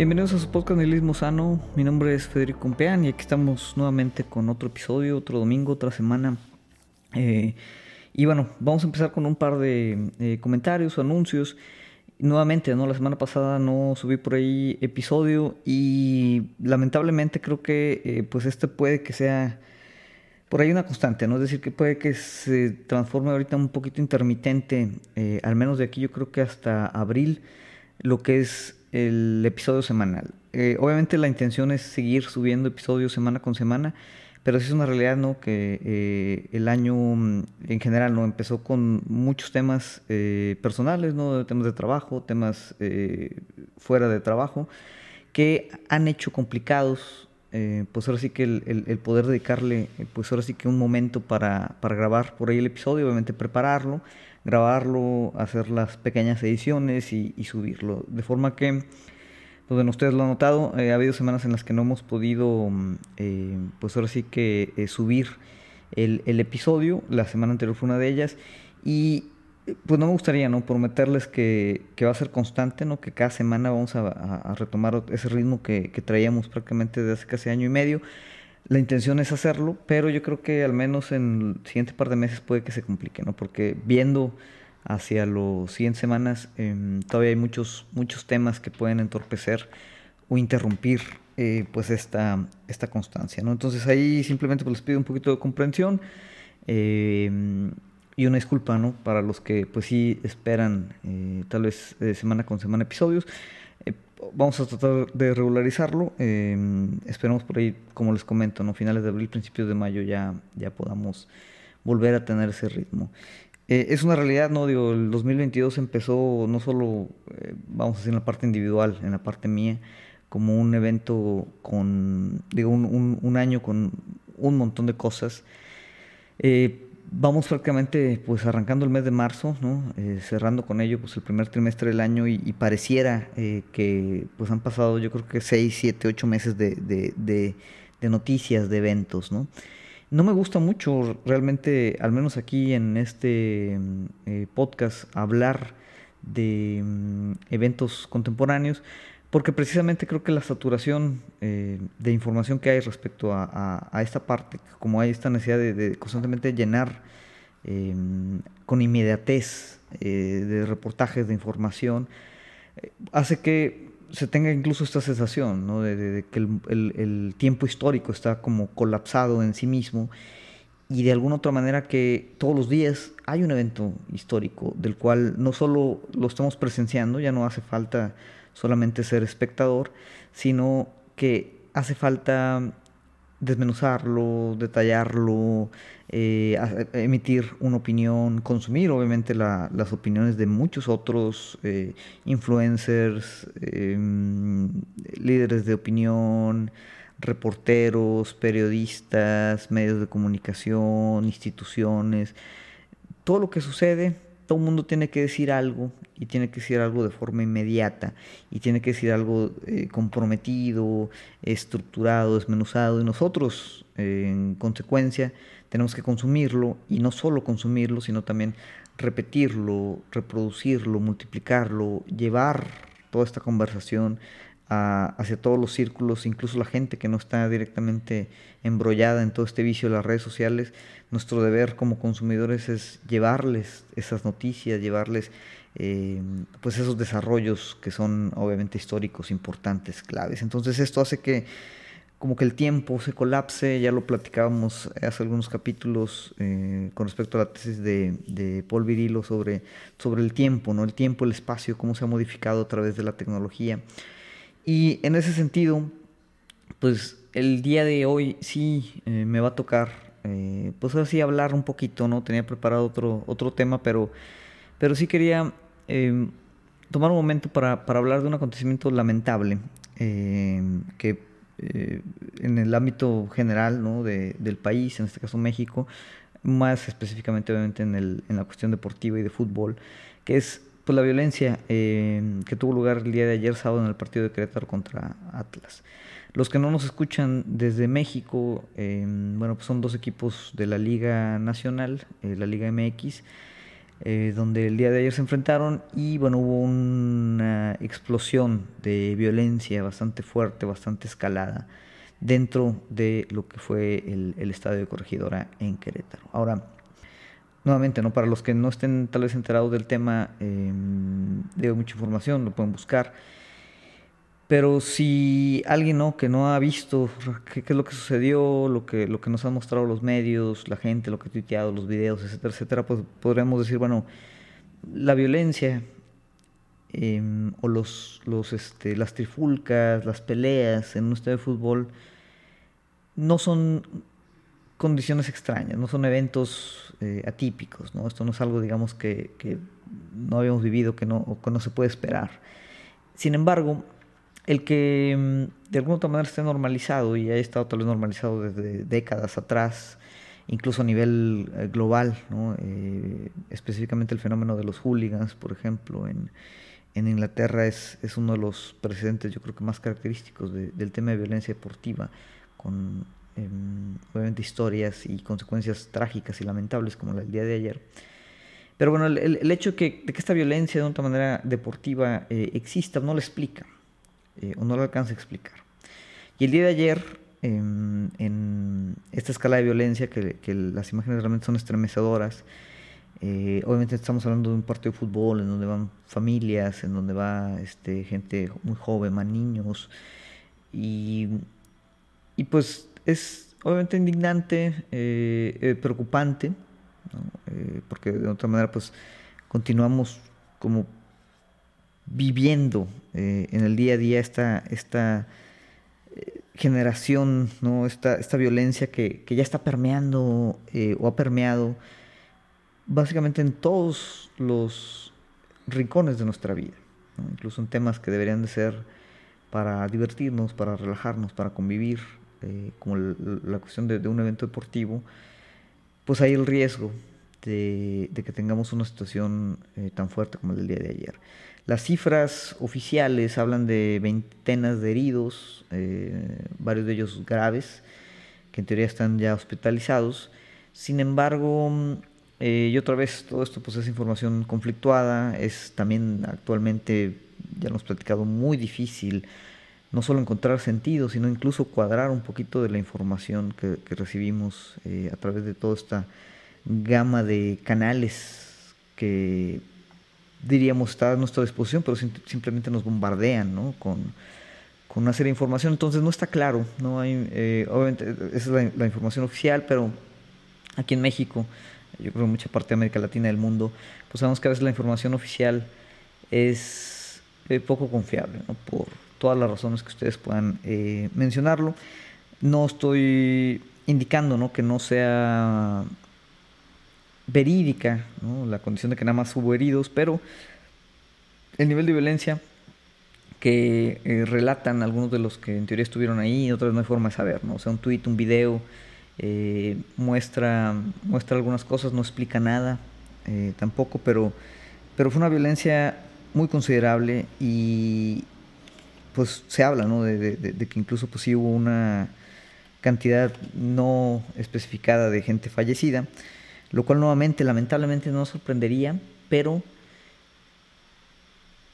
Bienvenidos a su podcast Nihilismo Sano. Mi nombre es Federico Compeán y aquí estamos nuevamente con otro episodio, otro domingo, otra semana. Eh, y bueno, vamos a empezar con un par de eh, comentarios o anuncios. Nuevamente, ¿no? La semana pasada no subí por ahí episodio y lamentablemente creo que eh, pues este puede que sea por ahí una constante, ¿no? Es decir, que puede que se transforme ahorita un poquito intermitente, al menos de aquí yo creo que hasta abril, lo que es el episodio semanal. Eh, obviamente la intención es seguir subiendo episodios semana con semana, pero sí es una realidad ¿no? que eh, el año mm, en general no empezó con muchos temas eh, personales, ¿no? temas de trabajo, temas fuera de trabajo, que han hecho complicados pues ahora sí que el, el, poder dedicarle, pues ahora sí que un momento para, para grabar por ahí el episodio, obviamente prepararlo, grabarlo, hacer las pequeñas ediciones y, subirlo. De forma que, pues ustedes lo han notado, eh, ha habido semanas en las que no hemos podido, mm, eh, pues ahora sí que eh, subir el, episodio. La semana anterior fue una de ellas. Y pues no me gustaría, ¿no? Prometerles que, va a ser constante, ¿no? Que cada semana vamos a, retomar ese ritmo que, que, traíamos prácticamente desde hace casi año y medio. La intención es hacerlo, pero yo creo que al menos en el siguiente par de meses puede que se complique, ¿no? Porque viendo hacia los siguientes semanas em, todavía hay muchos, muchos temas que pueden entorpecer o interrumpir eh, pues esta, esta constancia, ¿no? Entonces ahí simplemente pues les pido un poquito de comprensión em, y una disculpa, ¿no? Para los que pues sí esperan eh, tal vez eh, semana con semana episodios vamos a tratar de regularizarlo. Eh, esperemos por ahí, como les comento, ¿no? finales de abril, principios de mayo ya, ya podamos volver a tener ese ritmo. Eh, es una realidad, ¿no? Digo, el 2022 empezó no solo, eh, vamos a decir, en la parte individual, en la parte mía, como un evento con, digo, un, un, año con un montón de cosas. Eh, vamos prácticamente pues arrancando el mes de marzo, ¿no? Eh, cerrando con ello pues el primer trimestre del año y, pareciera eh, que pues han pasado yo creo que 6, 7, 8 meses de, de, de, noticias, de eventos, ¿no? No me gusta mucho realmente, al menos aquí en este eh, podcast, hablar de mm, eventos contemporáneos, porque precisamente creo que la saturación eh, de información que hay respecto a, esta parte, como hay esta necesidad de, constantemente llenar eh, con inmediatez eh, de reportajes, de información, hace que se tenga incluso esta sensación de, que el, tiempo histórico está como colapsado en sí mismo y de alguna otra manera que todos los días hay un evento histórico del cual no solo lo estamos presenciando, ya no hace falta solamente ser espectador, sino que hace falta desmenuzarlo, detallarlo, eh, emitir una opinión, consumir obviamente las opiniones de muchos otros eh, influencers, em, líderes de opinión, reporteros, periodistas, medios de comunicación, instituciones, todo lo que sucede todo el mundo tiene que decir algo y tiene que decir algo de forma inmediata y tiene que decir algo eh, comprometido, estructurado, desmenuzado y nosotros en consecuencia tenemos que consumirlo y no solo consumirlo, sino también repetirlo, reproducirlo, multiplicarlo, llevar toda esta conversación hacia todos los círculos, incluso la gente que no está directamente embrollada en todo este vicio de las redes sociales, nuestro deber como consumidores es llevarles esas noticias, llevarles eh, pues esos desarrollos que son obviamente históricos, importantes, claves. Entonces esto hace que como que el tiempo se colapse, ya lo platicábamos hace algunos capítulos eh, con respecto a la tesis de, Paul Virilo sobre, sobre el tiempo, ¿no? el tiempo, el espacio, cómo se ha modificado a través de la tecnología. Y en ese sentido, pues el día de hoy sí eh, me va a tocar, eh, pues así hablar un poquito, ¿no? Tenía preparado otro, otro tema, pero, pero sí quería em, tomar un momento para, para, hablar de un acontecimiento lamentable em, que eh, en el ámbito general ¿no? de, del país, en este caso México, más específicamente obviamente en, el, en la cuestión deportiva y de fútbol, que es pues, la violencia eh, que tuvo lugar el día de ayer sábado en el partido de Querétaro contra Atlas. Los que no nos escuchan desde México, eh, bueno, pues son dos equipos de la Liga Nacional, eh, la Liga MX. eh, donde el día de ayer se enfrentaron y bueno, hubo una explosión de violencia bastante fuerte, bastante escalada dentro de lo que fue el estadio de Corregidora en Querétaro. Ahora, nuevamente, ¿no? para los que no estén tal vez enterados del tema, eh, mucha información, lo pueden buscar. Pero si alguien ¿no? que no ha visto qué, es lo que sucedió, lo que, lo que nos han mostrado los medios, la gente, lo que ha tuiteado, los videos, etcétera, etcétera, pues podríamos decir, bueno, la violencia em, o los, los, este, las trifulcas, las peleas en un estadio de fútbol no son condiciones extrañas, no son eventos eh, atípicos, ¿no? Esto no es algo, digamos, que, no habíamos vivido, que no, que no se puede esperar. Sin embargo, el que mm, de alguna manera esté normalizado y ha estado tal vez normalizado desde décadas atrás, incluso a nivel eh, global, eh, específicamente el fenómeno de los hooligans, por ejemplo, en, en Inglaterra es, es, uno de los precedentes yo creo que más característicos del tema de violencia deportiva, con em, obviamente historias y consecuencias trágicas y lamentables como la del día de ayer. Pero bueno, el, el hecho que, de que, esta violencia de otra manera deportiva eh, exista no lo explica. Eh, o no lo alcanza a explicar. Y el día de ayer, em, en esta escala de violencia, que, las imágenes realmente son estremecedoras, eh, obviamente estamos hablando de un partido de fútbol en donde van familias, en donde va este, gente muy joven, más niños, y, y pues es obviamente indignante, eh, preocupante, porque de otra manera pues continuamos como viviendo eh, en el día a día esta, esta eh, generación, ¿no? esta, esta violencia que, ya está permeando eh, o ha permeado básicamente en todos los rincones de nuestra vida, incluso en temas que deberían de ser para divertirnos, para relajarnos, para convivir, como la cuestión de, un evento deportivo, pues hay el riesgo de, que tengamos una situación tan fuerte como el del día de ayer. Las cifras oficiales hablan de veintenas de heridos, eh, varios de ellos graves, que en teoría están ya hospitalizados. Sin embargo, eh, y otra vez todo esto pues es información conflictuada, es también actualmente, ya hemos platicado, muy difícil no solo encontrar sentido, sino incluso cuadrar un poquito de la información que, recibimos eh, a través de toda esta gama de canales que diríamos, está a nuestra disposición, pero simplemente nos bombardean ¿no? con, una serie de información. Entonces no está claro, no hay, eh, obviamente esa es la, información oficial, pero aquí en México, yo creo en mucha parte de América Latina del mundo, pues sabemos que a veces la información oficial es eh, poco confiable, ¿no? por todas las razones que ustedes puedan eh, mencionarlo. No estoy indicando ¿no? que no sea verídica, la condición de que nada más hubo heridos, pero el nivel de violencia que eh, relatan algunos de los que en teoría estuvieron ahí, otras no hay forma de saber, ¿no? O sea, un tweet, un video, eh, muestra, muestra algunas cosas, no explica nada eh, tampoco, pero, pero fue una violencia muy considerable y pues se habla, ¿no? De, que incluso pues sí hubo una cantidad no especificada de gente fallecida lo cual nuevamente lamentablemente no sorprendería, pero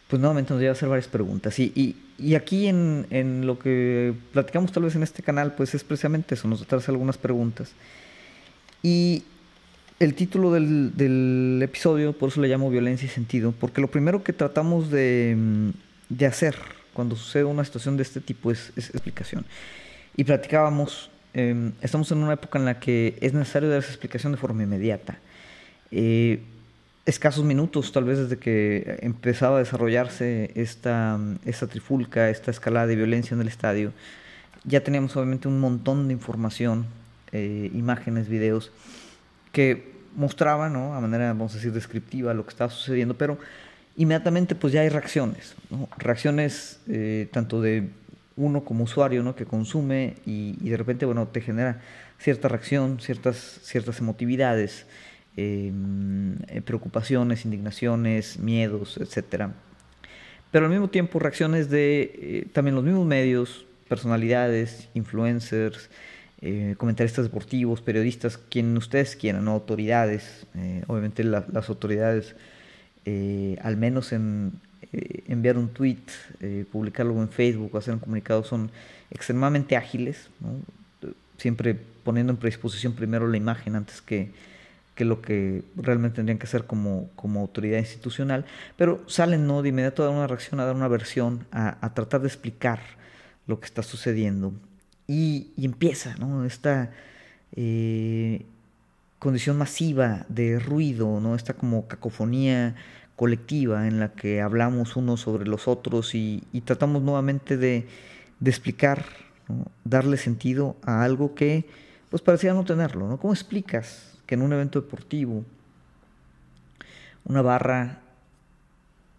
pues nuevamente nos lleva a hacer varias preguntas. Y, aquí en, lo que platicamos tal vez en este canal, pues es precisamente eso, nos trae algunas preguntas. Y el título del, episodio, por eso le llamo violencia y sentido, porque lo primero que tratamos de hacer cuando sucede una situación de este tipo es, es explicación. Y platicábamos Em, estamos en una época en la que es necesario dar esa explicación de forma inmediata. Eh, escasos minutos, tal vez desde que empezaba a desarrollarse esta, esta trifulca, esta escalada de violencia en el estadio, ya teníamos obviamente un montón de información, eh, imágenes, videos, que mostraban, ¿no? a manera, vamos a decir, descriptiva lo que estaba sucediendo, pero inmediatamente pues ya hay reacciones, reacciones eh, tanto de uno como usuario ¿no? que consume y, de repente bueno, te genera cierta reacción, ciertas, ciertas emotividades, em, eh, preocupaciones, indignaciones, miedos, etc. Pero al mismo tiempo reacciones de eh, también los mismos medios, personalidades, influencers, comentaristas deportivos, periodistas, quien ustedes quieran, autoridades, eh, obviamente las autoridades, eh, al menos en enviar un tweet, publicarlo en Facebook hacer un comunicado, son extremadamente ágiles, siempre poniendo en predisposición primero la imagen antes que, que lo que realmente tendrían que hacer como, como autoridad institucional, pero salen ¿no? de inmediato a dar una reacción, a dar una versión, a, a tratar de explicar lo que está sucediendo. Y, empieza ¿no? esta eh, condición masiva de ruido, ¿no? esta como cacofonía colectiva en la que hablamos unos sobre los otros y, tratamos nuevamente de, explicar, darle sentido a algo que pues parecía no tenerlo. ¿no? ¿Cómo explicas que en un evento deportivo una barra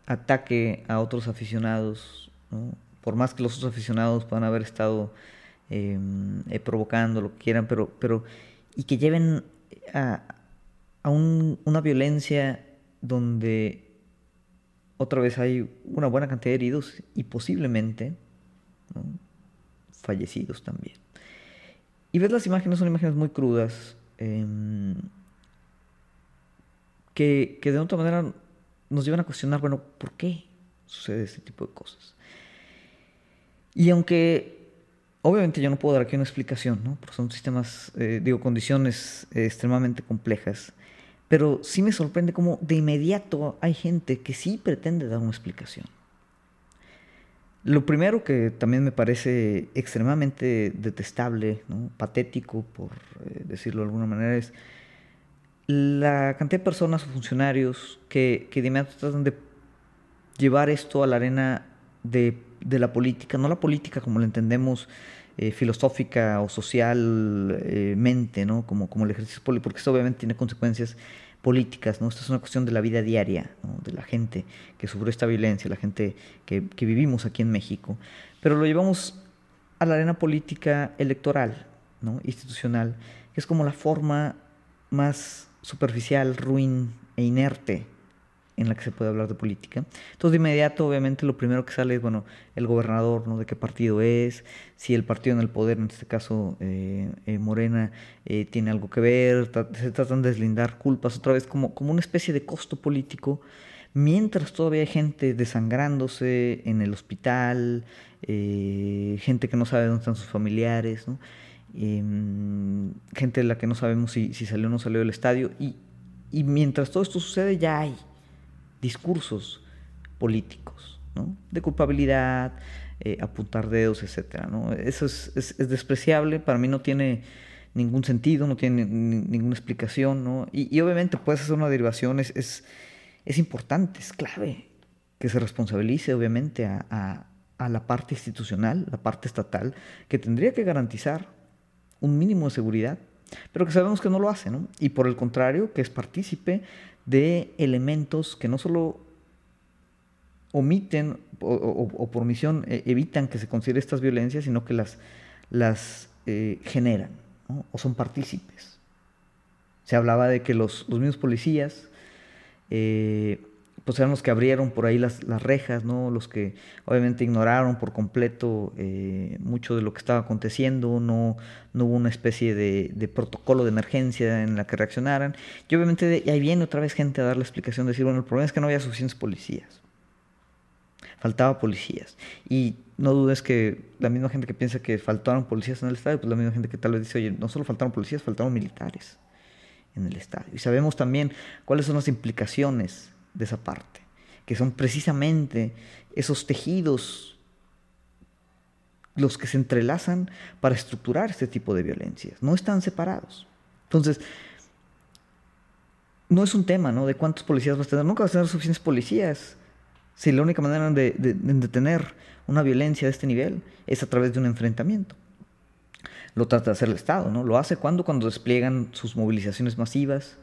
ataque a otros aficionados, por más que los otros aficionados puedan haber estado Em, eh, provocando, lo que quieran, pero, pero y que lleven a, una violencia donde otra vez hay una buena cantidad de heridos y posiblemente fallecidos también. Y ves las imágenes, son imágenes muy crudas, em, que, que de otra manera nos llevan a cuestionar, bueno, ¿por qué sucede este tipo de cosas? Y aunque Obviamente yo no puedo dar aquí una explicación, ¿no? Porque son sistemas, eh, digo, condiciones eh, extremadamente complejas. Pero sí me sorprende cómo de inmediato hay gente que sí pretende dar una explicación. Lo primero que también me parece extremadamente detestable, patético, por eh, decirlo de alguna manera, es la cantidad de personas o funcionarios que, que de inmediato tratan de llevar esto a la arena de, de la política, no la política como la entendemos eh, filosófica o socialmente, ¿no? Como, como el ejercicio político, porque esto obviamente tiene consecuencias políticas, ¿no? Esto es una cuestión de la vida diaria, de la gente que sufrió esta violencia, la gente que, que vivimos aquí en México, pero lo llevamos a la arena política electoral, ¿no? institucional, que es como la forma más superficial, ruin e inerte en la que se puede hablar de política. Entonces, de inmediato, obviamente, lo primero que sale es, bueno, el gobernador, ¿no? De qué partido es, si el partido en el poder, en este caso eh, eh, Morena, eh, tiene algo que ver, se tratan de deslindar culpas otra vez como, como una especie de costo político, mientras todavía hay gente desangrándose en el hospital, gente que no sabe dónde están sus familiares, ¿no? Em, gente de la que no sabemos si, si salió o no salió del estadio, y, y mientras todo esto sucede ya hay discursos políticos, ¿no? de culpabilidad, eh, apuntar dedos, etc. Eso es, es, despreciable, para mí no tiene ningún sentido, no tiene ninguna explicación, ¿no? y, obviamente puedes hacer una derivación, es, es, importante, es clave que se responsabilice obviamente a, a, a la parte institucional, la parte estatal, que tendría que garantizar un mínimo de seguridad pero que sabemos que no lo hace, ¿no? Y por el contrario, que es partícipe de elementos que no solo omiten o, por misión eh, evitan que se considere estas violencias, sino que las, las eh, generan o son partícipes. Se hablaba de que los, los mismos policías eh, pues eran los que abrieron por ahí las, las rejas, ¿no? los que obviamente ignoraron por completo eh, mucho de lo que estaba aconteciendo, no, no hubo una especie de, de, protocolo de emergencia en la que reaccionaran. Y obviamente ahí viene otra vez gente a dar la explicación, de decir, bueno, el problema es que no había suficientes policías. Faltaba policías. Y no dudes que la misma gente que piensa que faltaron policías en el estadio, pues la misma gente que tal vez dice, oye, no solo faltaron policías, faltaron militares en el estadio. Y sabemos también cuáles son las implicaciones de esa parte, que son precisamente esos tejidos los que se entrelazan para estructurar este tipo de violencias. No están separados. Entonces, no es un tema, ¿no? De cuántos policías vas a tener. Nunca vas a tener suficientes policías. Si la única manera de, de, detener una violencia de este nivel es a través de un enfrentamiento. Lo trata de hacer el Estado, ¿no? Lo hace cuando, cuando despliegan sus movilizaciones masivas,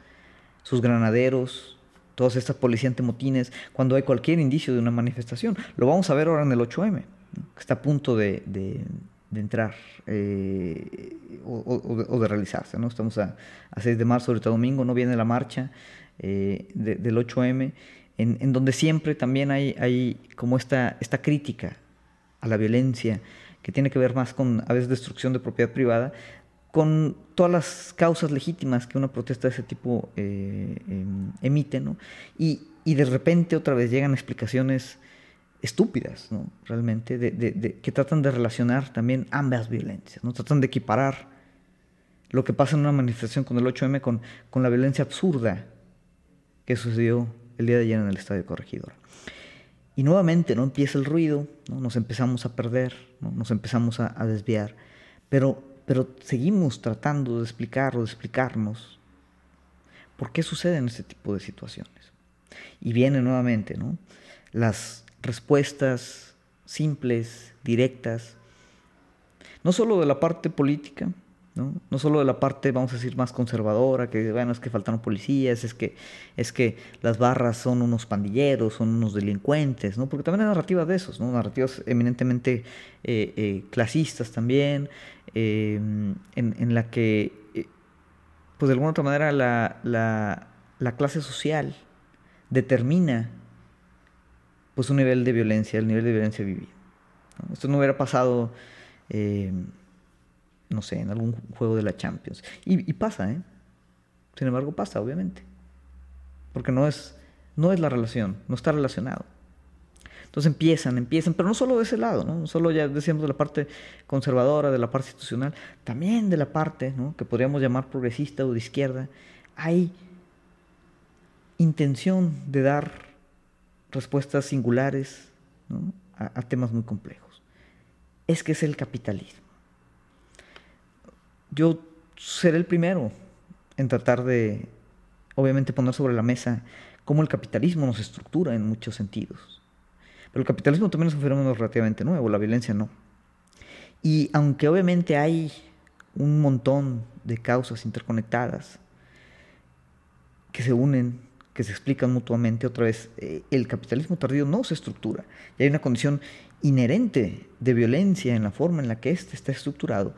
sus granaderos, todas estas policías motines cuando hay cualquier indicio de una manifestación. Lo vamos a ver ahora en el 8M, que está a punto de, entrar eh, o, de, realizarse. ¿no? Estamos a, 6 de marzo, ahorita domingo, no viene la marcha eh, del 8M, en, donde siempre también hay, hay como esta, esta crítica a la violencia, que tiene que ver más con a veces destrucción de propiedad privada, con todas las causas legítimas que una protesta de ese tipo eh, em, emite, ¿no? Y, de repente otra vez llegan explicaciones estúpidas, ¿no? Realmente, de, que tratan de relacionar también ambas violencias, ¿no? Tratan de equiparar lo que pasa en una manifestación con el 8M con, con la violencia absurda que sucedió el día de ayer en el Estadio Corregidor. Y nuevamente no empieza el ruido, ¿no? nos empezamos a perder, ¿no? nos empezamos a, a, desviar, pero, pero seguimos tratando de explicar o de explicarnos por qué suceden este tipo de situaciones. Y vienen nuevamente ¿no? las respuestas simples, directas, no solo de la parte política, ¿no? no solo de la parte, vamos a decir, más conservadora, que bueno, es que faltaron policías, es que, es que las barras son unos pandilleros, son unos delincuentes, ¿no? porque también hay narrativas de esos, ¿no? narrativas eminentemente eh, eh, clasistas también, eh, en, en, la que, pues de alguna otra manera, la, la, la clase social determina pues un nivel de violencia, el nivel de violencia vivido. Esto no hubiera pasado no sé, en algún juego de la Champions. Y, pasa, ¿eh? Sin embargo, pasa, obviamente. Porque no es, no es la relación, no está relacionado. Entonces empiezan, empiezan, pero no solo de ese lado, ¿no? solo ya decíamos de la parte conservadora, de la parte institucional, también de la parte ¿no? que podríamos llamar progresista o de izquierda, hay intención de dar respuestas singulares a temas muy complejos. Es que es el capitalismo yo seré el primero en tratar de, obviamente, poner sobre la mesa cómo el capitalismo nos estructura en muchos sentidos. Pero el capitalismo también es un fenómeno relativamente nuevo, la violencia no. Y aunque obviamente hay un montón de causas interconectadas que se unen, que se explican mutuamente, otra vez, eh, el capitalismo tardío no se estructura. Y hay una condición inherente de violencia en la forma en la que éste está estructurado,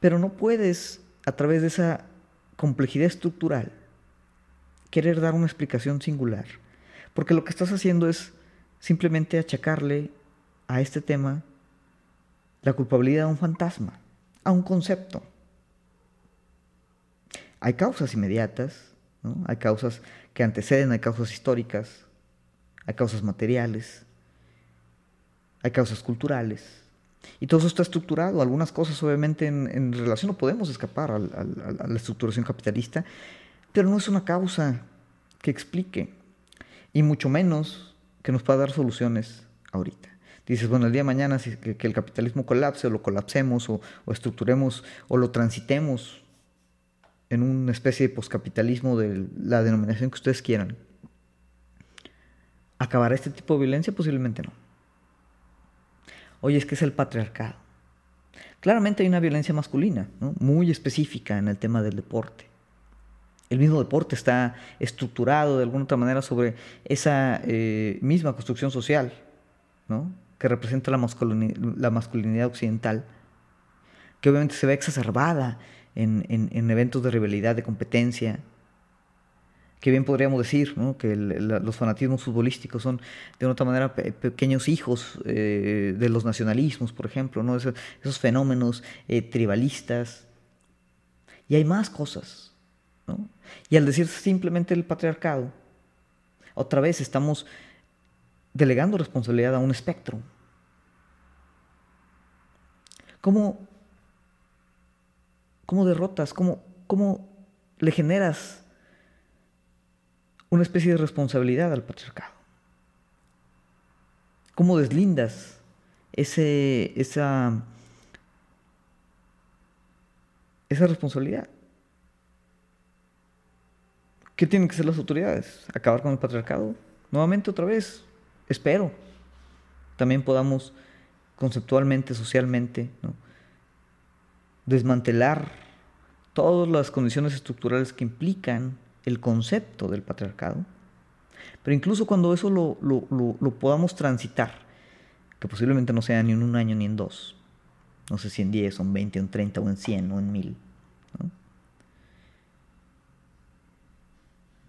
pero no puedes, a través de esa complejidad estructural, querer dar una explicación singular. Porque lo que estás haciendo es simplemente achacarle a este tema la culpabilidad a un fantasma, a un concepto. Hay causas inmediatas, hay causas que anteceden, hay causas históricas, hay causas materiales, hay causas culturales, y todo eso está estructurado. Algunas cosas, obviamente, en, relación no podemos escapar a la estructuración capitalista, pero no es una causa que explique, y mucho menos que nos pueda dar soluciones ahorita. Dices, bueno, el día de mañana si, que, el capitalismo colapse o lo colapsemos o, estructuremos o lo transitemos en una especie de poscapitalismo de la denominación que ustedes quieran, ¿acabará este tipo de violencia? Posiblemente no. Oye, es que es el patriarcado. Claramente hay una violencia masculina, muy específica en el tema del deporte. El mismo deporte está estructurado de alguna otra manera sobre esa eh, misma construcción social, que representa la, masculinidad occidental, que obviamente se ve exacerbada en eventos de rivalidad, de competencia, que bien podríamos decir que los fanatismos futbolísticos son de otra manera pequeños hijos eh, de los nacionalismos, por ejemplo, ¿no? esos, fenómenos eh, tribalistas. Y hay más cosas. Y al decir simplemente el patriarcado, otra vez estamos delegando responsabilidad a un espectro. ¿Cómo, cómo derrotas? ¿Cómo, cómo le generas una especie de responsabilidad al patriarcado. ¿Cómo deslindas ese, esa, esa responsabilidad? ¿Qué tienen que hacer las autoridades? ¿Acabar con el patriarcado? Nuevamente, otra vez, espero. También podamos conceptualmente, socialmente, desmantelar todas las condiciones estructurales que implican el concepto del patriarcado, pero incluso cuando eso lo, podamos transitar, que posiblemente no sea ni en un año ni en dos, no sé si en 10 o en 20 o en 30 o en 100 o en 1000.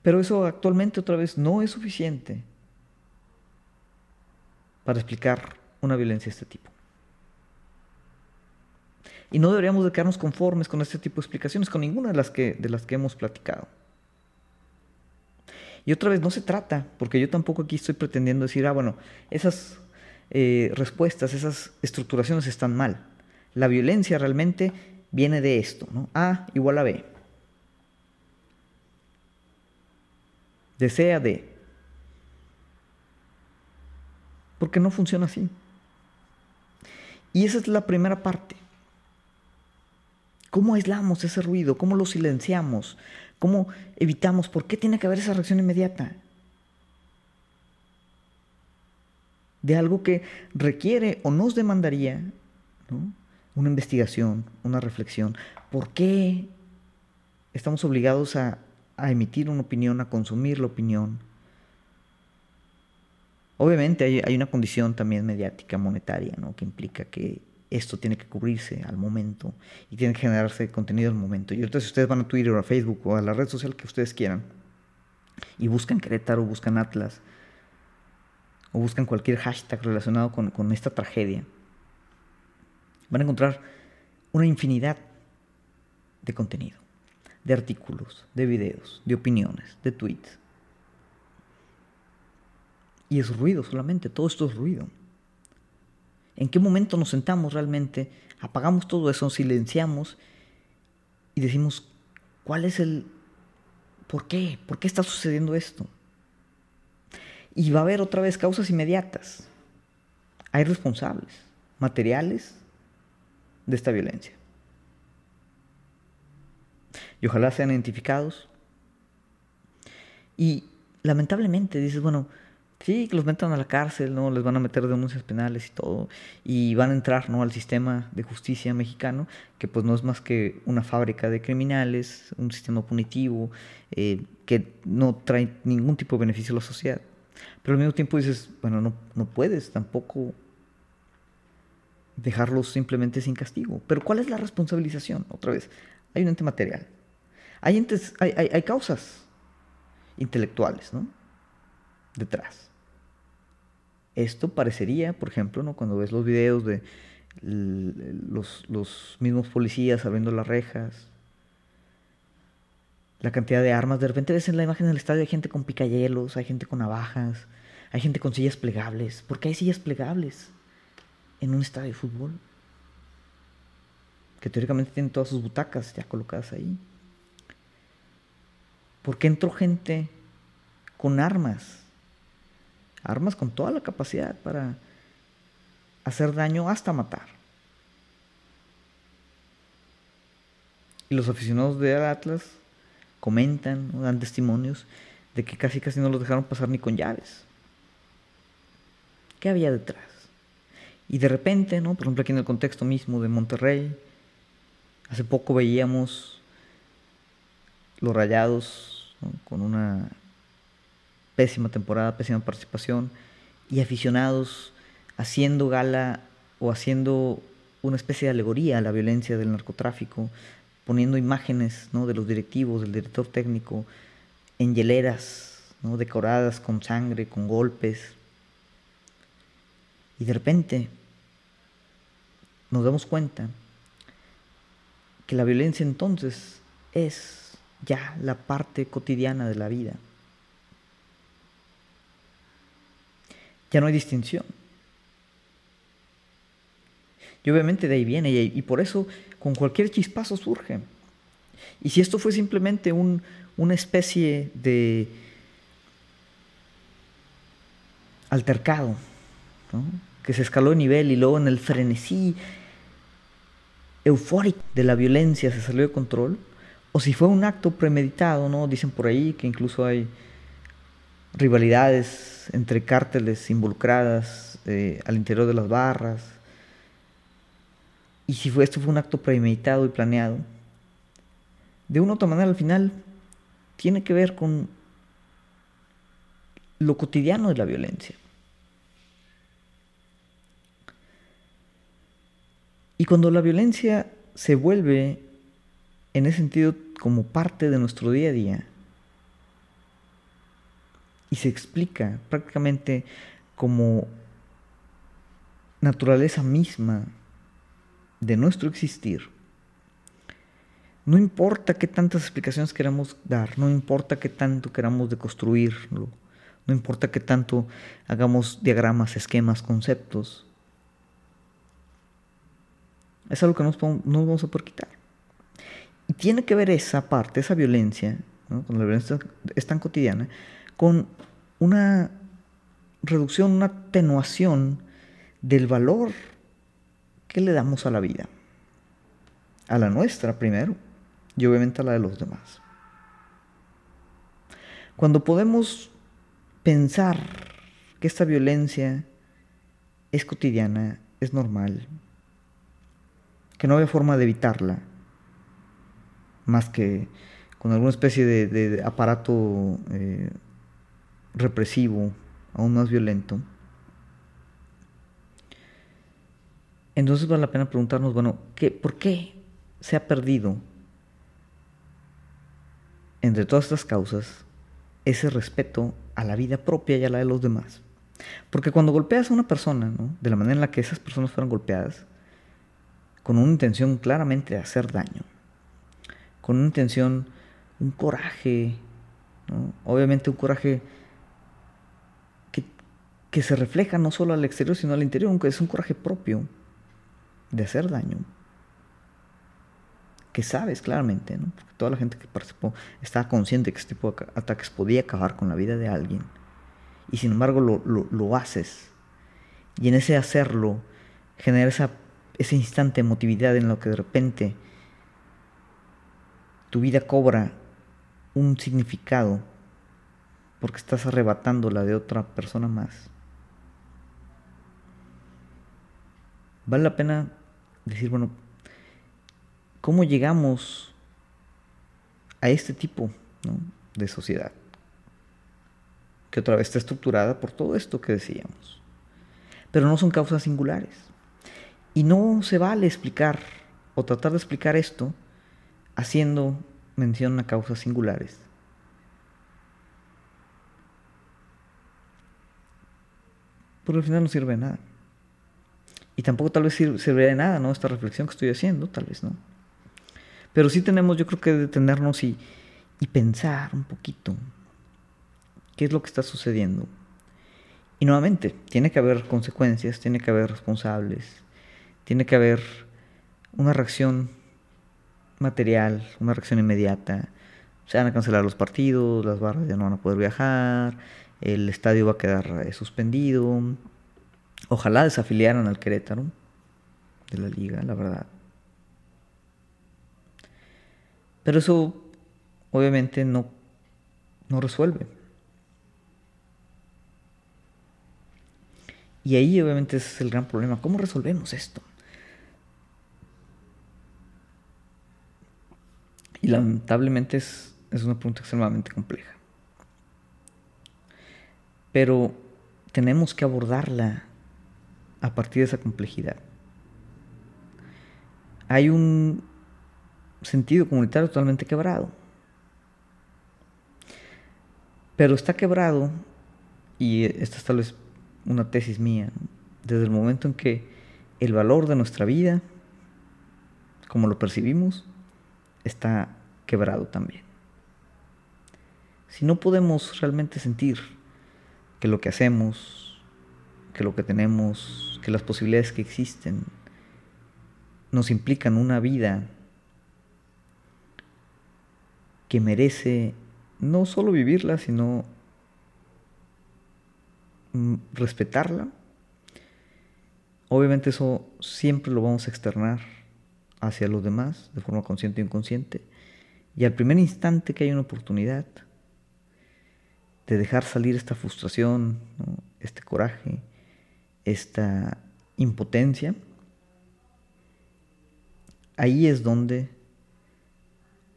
Pero eso actualmente otra vez no es suficiente para explicar una violencia de este tipo. Y no deberíamos de quedarnos conformes con este tipo de explicaciones, con ninguna de las que, de las que hemos platicado. Y otra vez, no se trata, porque yo tampoco aquí estoy pretendiendo decir, ah, bueno, esas eh, respuestas, esas estructuraciones están mal. La violencia realmente viene de esto, ¿no? A igual a B. De C a D. Porque no funciona así. Y esa es la primera parte. ¿Cómo aislamos ese ruido? ¿Cómo lo silenciamos? ¿Cómo evitamos? ¿Por qué tiene que haber esa reacción inmediata? De algo que requiere o nos demandaría una investigación, una reflexión. ¿Por qué estamos obligados a, emitir una opinión, a consumir la opinión? Obviamente hay, una condición también mediática, monetaria, ¿no? que implica que esto tiene que cubrirse al momento y tiene que generarse contenido al momento. Y entonces ustedes van a Twitter o a Facebook o a la red social que ustedes quieran y buscan Querétaro, buscan Atlas o buscan cualquier hashtag relacionado con, con esta tragedia, van a encontrar una infinidad de contenido, de artículos, de videos, de opiniones, de tweets. Y es ruido solamente, todo esto es ruido. ¿En qué momento nos sentamos realmente, apagamos todo eso, silenciamos y decimos, ¿cuál es el... ¿Por qué? ¿Por qué está sucediendo esto? Y va a haber otra vez causas inmediatas. Hay responsables, materiales de esta violencia. Y ojalá sean identificados. Y lamentablemente dices, bueno, Sí, que los metan a la cárcel, ¿no? Les van a meter denuncias penales y todo. Y van a entrar, ¿no? Al sistema de justicia mexicano, que pues no es más que una fábrica de criminales, un sistema punitivo, eh, que no trae ningún tipo de beneficio a la sociedad. Pero al mismo tiempo dices, bueno, no, no puedes tampoco dejarlos simplemente sin castigo. Pero ¿cuál es la responsabilización? Otra vez, hay un ente material. Hay, entes, hay, hay, hay causas intelectuales, ¿no? Detrás. Esto parecería, por ejemplo, ¿no? cuando ves los videos de los, los mismos policías abriendo las rejas, la cantidad de armas, de repente ves en la imagen del estadio hay gente con picayelos, hay gente con navajas, hay gente con sillas plegables. ¿Por qué hay sillas plegables en un estadio de fútbol? Que teóricamente tienen todas sus butacas ya colocadas ahí. ¿Por qué entró gente con armas? Armas con toda la capacidad para hacer daño hasta matar. Y los aficionados de Atlas comentan, dan testimonios de que casi casi no los dejaron pasar ni con llaves. ¿Qué había detrás? Y de repente, ¿no? por ejemplo aquí en el contexto mismo de Monterrey, hace poco veíamos los rayados con una pésima temporada, pésima participación, y aficionados haciendo gala o haciendo una especie de alegoría a la violencia del narcotráfico, poniendo imágenes ¿no? de los directivos, del director técnico, en hieleras, ¿no? decoradas con sangre, con golpes. Y de repente nos damos cuenta que la violencia entonces es ya la parte cotidiana de la vida. Ya no hay distinción. Y obviamente de ahí viene, y, por eso con cualquier chispazo surge. Y si esto fue simplemente un, una especie de altercado, que se escaló de nivel y luego en el frenesí eufórico de la violencia se salió de control, o si fue un acto premeditado, ¿no? Dicen por ahí que incluso hay rivalidades entre cárteles involucradas eh, al interior de las barras. Y si fue, esto fue un acto premeditado y planeado, de una u otra manera al final tiene que ver con lo cotidiano de la violencia. Y cuando la violencia se vuelve en ese sentido como parte de nuestro día a día, y se explica prácticamente como naturaleza misma de nuestro existir, no importa qué tantas explicaciones queramos dar, no importa qué tanto queramos deconstruirlo, no importa qué tanto hagamos diagramas, esquemas, conceptos, es algo que no nos vamos a poder quitar. Y tiene que ver esa parte, esa violencia, cuando la violencia es tan cotidiana, con una reducción, una atenuación del valor que le damos a la vida. A la nuestra primero y obviamente a la de los demás. Cuando podemos pensar que esta violencia es cotidiana, es normal, que no hay forma de evitarla, más que con alguna especie de, aparato eh, represivo, aún más violento, entonces vale la pena preguntarnos, bueno, ¿qué, ¿por qué se ha perdido entre todas estas causas ese respeto a la vida propia y a la de los demás? Porque cuando golpeas a una persona, ¿no? de la manera en la que esas personas fueron golpeadas, con una intención claramente de hacer daño, con una intención, un coraje, obviamente un coraje que, se refleja no solo al exterior, sino al interior, aunque es un coraje propio de hacer daño, que sabes claramente, ¿no? porque toda la gente que participó estaba consciente que este tipo de ataques podía acabar con la vida de alguien, y sin embargo lo, lo, haces, y en ese hacerlo genera ese instante de emotividad en lo que de repente tu vida cobra un significado porque estás arrebatando la de otra persona más. Vale la pena decir, bueno, ¿cómo llegamos a este tipo de sociedad? Que otra vez está estructurada por todo esto que decíamos. Pero no son causas singulares. Y no se vale explicar o tratar de explicar esto haciendo mención a causas singulares. Porque al final no sirve de nada. Y tampoco tal vez sirve de nada, ¿no? Esta reflexión que estoy haciendo, tal vez no. Pero sí tenemos, yo creo que detenernos y, y pensar un poquito qué es lo que está sucediendo. Y nuevamente, tiene que haber consecuencias, tiene que haber responsables, tiene que haber una reacción material, una reacción inmediata. Se van a cancelar los partidos, las barras ya no van a poder viajar, el estadio va a quedar eh, suspendido, Ojalá desafiliaran al Querétaro de la liga, la verdad. Pero eso obviamente no, no resuelve. Y ahí obviamente ese es el gran problema. ¿Cómo resolvemos esto? Y lamentablemente es, es una pregunta extremadamente compleja. Pero tenemos que abordarla a partir de esa complejidad. Hay un sentido comunitario totalmente quebrado. Pero está quebrado, y esta es tal vez una tesis mía, desde el momento en que el valor de nuestra vida, como lo percibimos, está quebrado también. Si no podemos realmente sentir que lo que hacemos, que lo que tenemos, que las posibilidades que existen nos implican una vida que merece no solo vivirla, sino mm, respetarla. Obviamente eso siempre lo vamos a externar hacia los demás, de forma consciente o inconsciente. Y al primer instante que hay una oportunidad de dejar salir esta frustración, este coraje, esta impotencia, ahí es donde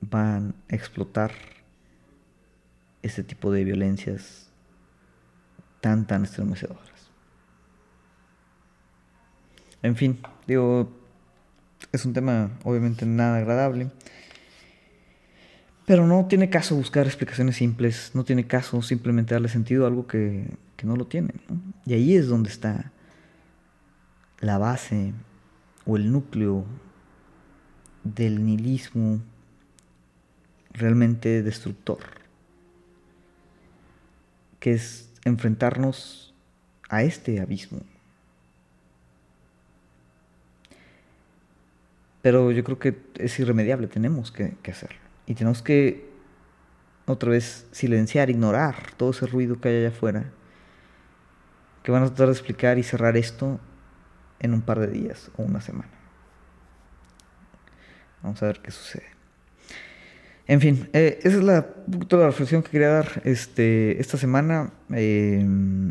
van a explotar este tipo de violencias tan, tan estremecedoras. En fin, digo, es un tema obviamente nada agradable, pero no tiene caso buscar explicaciones simples, no tiene caso simplemente darle sentido a algo que, no lo tiene. Y ahí es donde está la base o el núcleo del nihilismo realmente destructor, que es enfrentarnos a este abismo. Pero yo creo que es irremediable, tenemos que, hacerlo. Y tenemos que otra vez silenciar, ignorar todo ese ruido que hay allá afuera, que van a tratar de explicar y cerrar esto en un par de días o una semana. Vamos a ver qué sucede. En fin, eh, esa es la, toda reflexión que quería dar este, esta semana. Eh,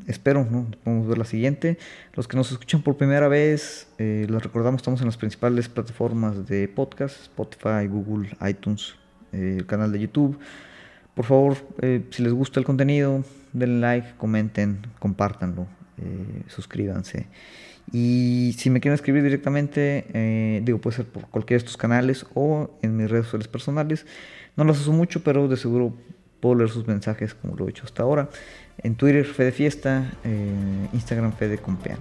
espero, ¿no? Podemos ver la siguiente. Los que nos escuchan por primera vez, eh, les recordamos, estamos en las principales plataformas de podcast, Spotify, Google, iTunes, el canal de YouTube. Por favor, si les gusta el contenido, denle like, comenten, compártanlo, suscríbanse. Y si me quieren escribir directamente, eh, digo, puede ser por cualquiera de estos canales o en mis redes sociales personales. No los uso mucho, pero de seguro puedo leer sus mensajes como lo he hecho hasta ahora. En Twitter, Fede Fiesta, eh, Instagram, Fede Compean.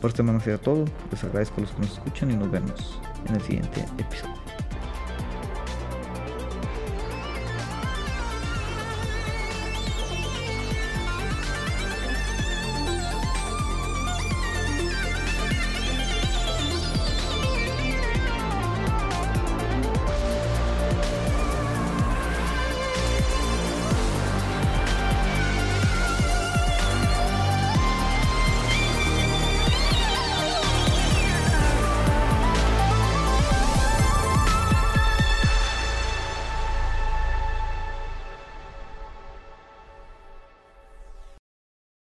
Por este momento sería todo. Les agradezco a los que nos escuchan y nos vemos en el siguiente episodio.